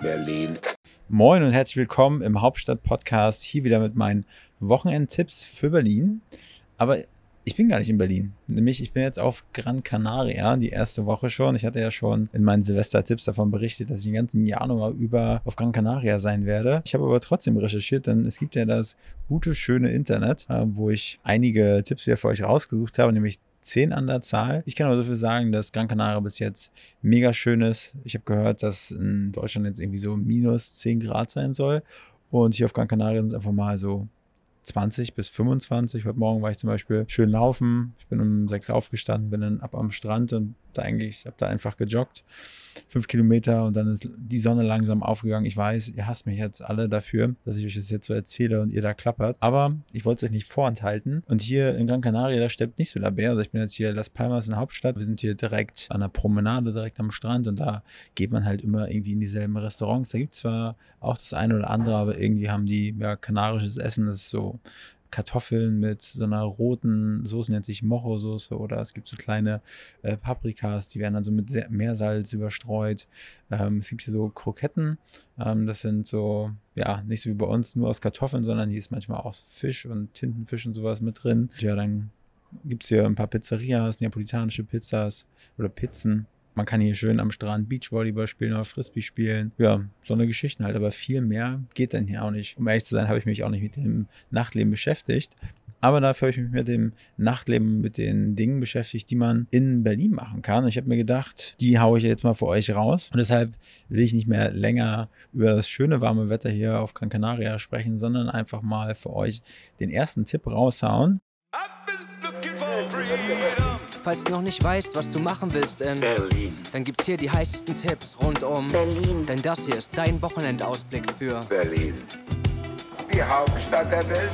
Berlin. Moin und herzlich willkommen im Hauptstadt-Podcast. Hier wieder mit meinen Wochenendtipps für Berlin. Aber ich bin gar nicht in Berlin. Nämlich, ich bin jetzt auf Gran Canaria, die erste Woche schon. Ich hatte ja schon in meinen Silvester-Tipps davon berichtet, dass ich den ganzen Januar über auf Gran Canaria sein werde. Ich habe aber trotzdem recherchiert, denn es gibt ja das gute, schöne Internet, äh, wo ich einige Tipps wieder für euch rausgesucht habe, nämlich 10 an der Zahl. Ich kann aber dafür sagen, dass Gran Canaria bis jetzt mega schön ist. Ich habe gehört, dass in Deutschland jetzt irgendwie so minus 10 Grad sein soll. Und hier auf Gran Canaria sind es einfach mal so 20 bis 25. Heute Morgen war ich zum Beispiel schön laufen. Ich bin um 6 aufgestanden, bin dann ab am Strand und da eigentlich, habe da einfach gejoggt. Fünf Kilometer und dann ist die Sonne langsam aufgegangen. Ich weiß, ihr hasst mich jetzt alle dafür, dass ich euch das jetzt so erzähle und ihr da klappert. Aber ich wollte es euch nicht vorenthalten. Und hier in Gran Canaria, da steppt nicht so der Bär. Also ich bin jetzt hier Las Palmas in der Hauptstadt. Wir sind hier direkt an der Promenade, direkt am Strand und da geht man halt immer irgendwie in dieselben Restaurants. Da gibt es zwar auch das eine oder andere, aber irgendwie haben die ja kanarisches Essen. Das ist so Kartoffeln mit so einer roten Soße, nennt sich Mojo-Soße oder es gibt so kleine äh, Paprikas, die werden dann so mit Meersalz überstreut. Ähm, es gibt hier so Kroketten, ähm, das sind so, ja, nicht so wie bei uns nur aus Kartoffeln, sondern hier ist manchmal auch Fisch und Tintenfisch und sowas mit drin. Ja, dann gibt es hier ein paar Pizzerias, neapolitanische Pizzas oder Pizzen. Man kann hier schön am Strand Beachvolleyball spielen oder Frisbee spielen. Ja, so eine Geschichte halt. Aber viel mehr geht dann hier auch nicht. Um ehrlich zu sein, habe ich mich auch nicht mit dem Nachtleben beschäftigt. Aber dafür habe ich mich mit dem Nachtleben, mit den Dingen beschäftigt, die man in Berlin machen kann. Und ich habe mir gedacht, die haue ich jetzt mal für euch raus. Und deshalb will ich nicht mehr länger über das schöne warme Wetter hier auf Gran Canaria sprechen, sondern einfach mal für euch den ersten Tipp raushauen. I've been looking for freedom. Falls du noch nicht weißt, was du machen willst in Berlin, dann gibt's hier die heißesten Tipps rund um Berlin. Denn das hier ist dein Wochenendausblick für Berlin. Die Hauptstadt der Welt.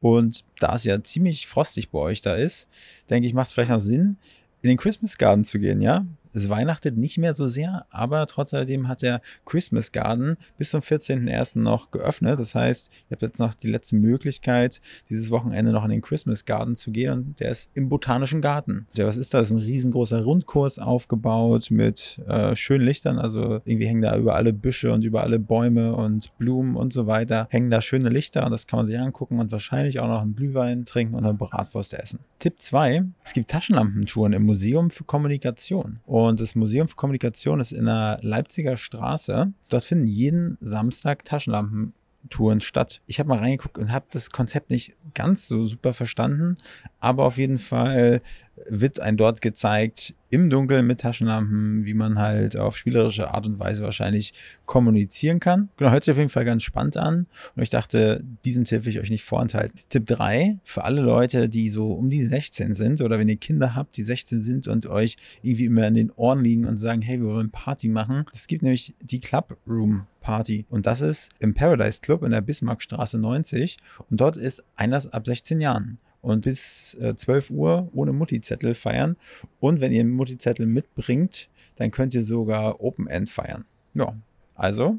Und da es ja ziemlich frostig bei euch da ist, denke ich, macht es vielleicht noch Sinn, in den Christmas Garden zu gehen, ja? Es weihnachtet nicht mehr so sehr, aber trotz alledem hat der Christmas Garden bis zum 14.01. noch geöffnet. Das heißt, ihr habt jetzt noch die letzte Möglichkeit, dieses Wochenende noch in den Christmas Garden zu gehen und der ist im Botanischen Garten. Ja, was ist das? Ein riesengroßer Rundkurs aufgebaut mit äh, schönen Lichtern. Also irgendwie hängen da über alle Büsche und über alle Bäume und Blumen und so weiter, hängen da schöne Lichter und das kann man sich angucken und wahrscheinlich auch noch einen Glühwein trinken und eine Bratwurst essen. Tipp 2. Es gibt Taschenlampentouren im Museum für Kommunikation. Und und das Museum für Kommunikation ist in der Leipziger Straße. Dort finden jeden Samstag Taschenlampentouren statt. Ich habe mal reingeguckt und habe das Konzept nicht ganz so super verstanden, aber auf jeden Fall wird ein dort gezeigt, im Dunkeln mit Taschenlampen, wie man halt auf spielerische Art und Weise wahrscheinlich kommunizieren kann. Genau, hört sich auf jeden Fall ganz spannend an. Und ich dachte, diesen Tipp will ich euch nicht vorenthalten. Tipp 3, für alle Leute, die so um die 16 sind oder wenn ihr Kinder habt, die 16 sind und euch irgendwie immer in den Ohren liegen und sagen, hey, wir wollen Party machen. Es gibt nämlich die Club Room Party. Und das ist im Paradise Club in der Bismarckstraße 90. Und dort ist Einlass ab 16 Jahren und bis äh, 12 Uhr ohne Mutti-Zettel feiern. Und wenn ihr Mutti-Zettel mitbringt, dann könnt ihr sogar Open End feiern. Ja, also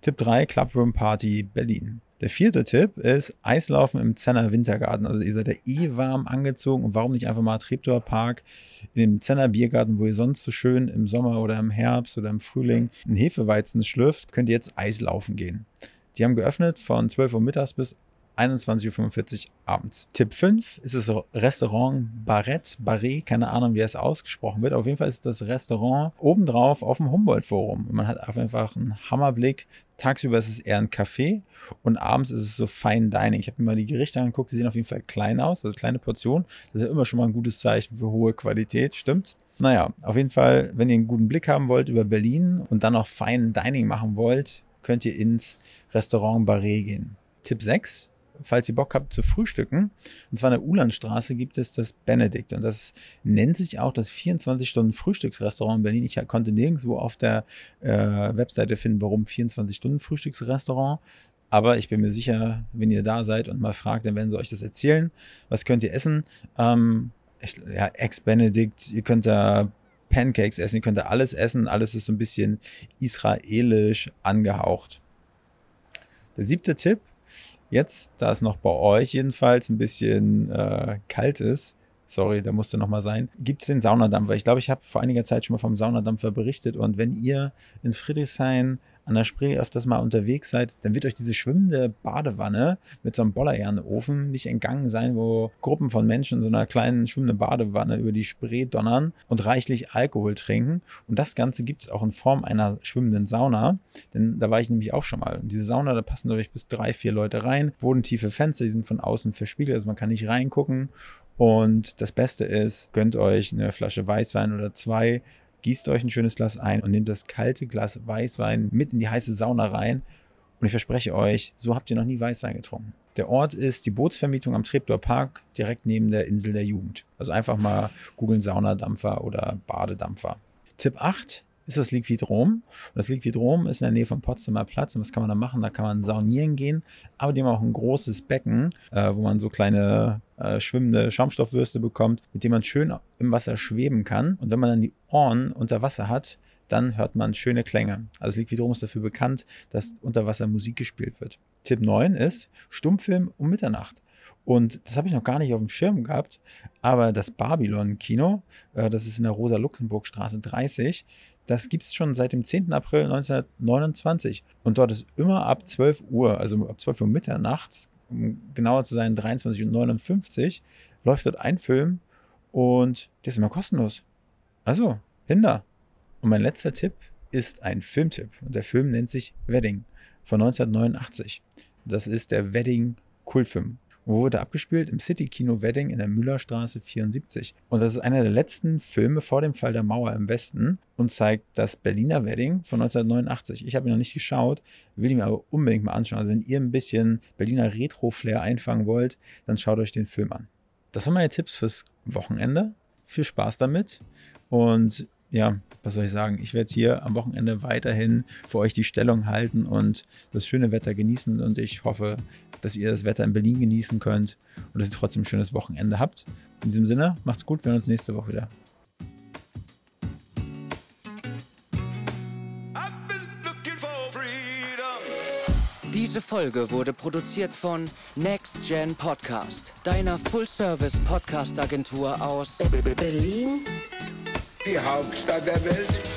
Tipp 3, Clubroom Party Berlin. Der vierte Tipp ist Eislaufen im Zenner Wintergarten. Also ihr seid ja eh warm angezogen und warum nicht einfach mal Treptower Park in dem Zenner Biergarten, wo ihr sonst so schön im Sommer oder im Herbst oder im Frühling einen Hefeweizen schlürft, könnt ihr jetzt Eislaufen gehen. Die haben geöffnet von 12 Uhr mittags bis 21.45 Uhr abends. Tipp 5 ist das Restaurant Barrett, Barret, keine Ahnung, wie es ausgesprochen wird. Auf jeden Fall ist das Restaurant obendrauf auf dem Humboldt-Forum. Man hat einfach einen Hammerblick. Tagsüber ist es eher ein Café und abends ist es so Fine Dining. Ich habe mir mal die Gerichte angeguckt, sie sehen auf jeden Fall klein aus, also kleine Portionen. Das ist ja immer schon mal ein gutes Zeichen für hohe Qualität, stimmt? Naja, auf jeden Fall, wenn ihr einen guten Blick haben wollt über Berlin und dann noch Fine Dining machen wollt, könnt ihr ins Restaurant Barret gehen. Tipp 6, falls ihr Bock habt zu frühstücken. Und zwar in der Ulandstraße gibt es das Benedikt. Und das nennt sich auch das 24-Stunden-Frühstücksrestaurant in Berlin. Ich konnte nirgendwo auf der äh, Webseite finden, warum 24-Stunden-Frühstücksrestaurant. Aber ich bin mir sicher, wenn ihr da seid und mal fragt, dann werden sie euch das erzählen. Was könnt ihr essen? Ähm, ich, ja, Ex-Benedikt, ihr könnt da Pancakes essen, ihr könnt da alles essen. Alles ist so ein bisschen israelisch angehaucht. Der siebte Tipp Jetzt, da es noch bei euch jedenfalls ein bisschen äh, kalt ist, Sorry, da musste nochmal sein. Gibt es den Saunadampfer? Ich glaube, ich habe vor einiger Zeit schon mal vom Saunadampfer berichtet. Und wenn ihr in Friedrichshain an der Spree öfters mal unterwegs seid, dann wird euch diese schwimmende Badewanne mit so einem Bollerjahrofen nicht entgangen sein, wo Gruppen von Menschen in so einer kleinen schwimmenden Badewanne über die Spree donnern und reichlich Alkohol trinken. Und das Ganze gibt es auch in Form einer schwimmenden Sauna, denn da war ich nämlich auch schon mal. Und diese Sauna, da passen durch bis drei, vier Leute rein, bodentiefe Fenster, die sind von außen verspiegelt, also man kann nicht reingucken. Und das Beste ist, gönnt euch eine Flasche Weißwein oder zwei gießt euch ein schönes Glas ein und nehmt das kalte Glas Weißwein mit in die heiße Sauna rein. Und ich verspreche euch, so habt ihr noch nie Weißwein getrunken. Der Ort ist die Bootsvermietung am Treptower Park, direkt neben der Insel der Jugend. Also einfach mal googeln Saunadampfer oder Badedampfer. Tipp 8 ist das Liquidrom. Und das Liquidrom ist in der Nähe vom Potsdamer Platz. Und was kann man da machen? Da kann man saunieren gehen, aber die haben auch ein großes Becken, äh, wo man so kleine äh, schwimmende Schaumstoffwürste bekommt, mit dem man schön im Wasser schweben kann. Und wenn man dann die Ohren unter Wasser hat, dann hört man schöne Klänge. Also Liquidrom ist dafür bekannt, dass unter Wasser Musik gespielt wird. Tipp 9 ist Stummfilm um Mitternacht. Und das habe ich noch gar nicht auf dem Schirm gehabt, aber das Babylon-Kino, äh, das ist in der Rosa-Luxemburg-Straße 30, das gibt es schon seit dem 10. April 1929. Und dort ist immer ab 12 Uhr, also ab 12 Uhr Mitternachts, um genauer zu sein, 23.59 Uhr, läuft dort ein Film und der ist immer kostenlos. Also, hinder. Und mein letzter Tipp ist ein Filmtipp. Und der Film nennt sich Wedding von 1989. Das ist der Wedding-Kultfilm. Wo wurde abgespielt? Im City Kino Wedding in der Müllerstraße 74. Und das ist einer der letzten Filme vor dem Fall der Mauer im Westen und zeigt das Berliner Wedding von 1989. Ich habe ihn noch nicht geschaut, will ihn mir aber unbedingt mal anschauen. Also wenn ihr ein bisschen Berliner Retro-Flair einfangen wollt, dann schaut euch den Film an. Das waren meine Tipps fürs Wochenende. Viel Spaß damit und ja, was soll ich sagen? Ich werde hier am Wochenende weiterhin für euch die Stellung halten und das schöne Wetter genießen. Und ich hoffe, dass ihr das Wetter in Berlin genießen könnt und dass ihr trotzdem ein schönes Wochenende habt. In diesem Sinne, macht's gut, wir sehen uns nächste Woche wieder. Diese Folge wurde produziert von Next Gen Podcast, deiner Full-Service-Podcast-Agentur aus Berlin, die Hauptstadt der Welt.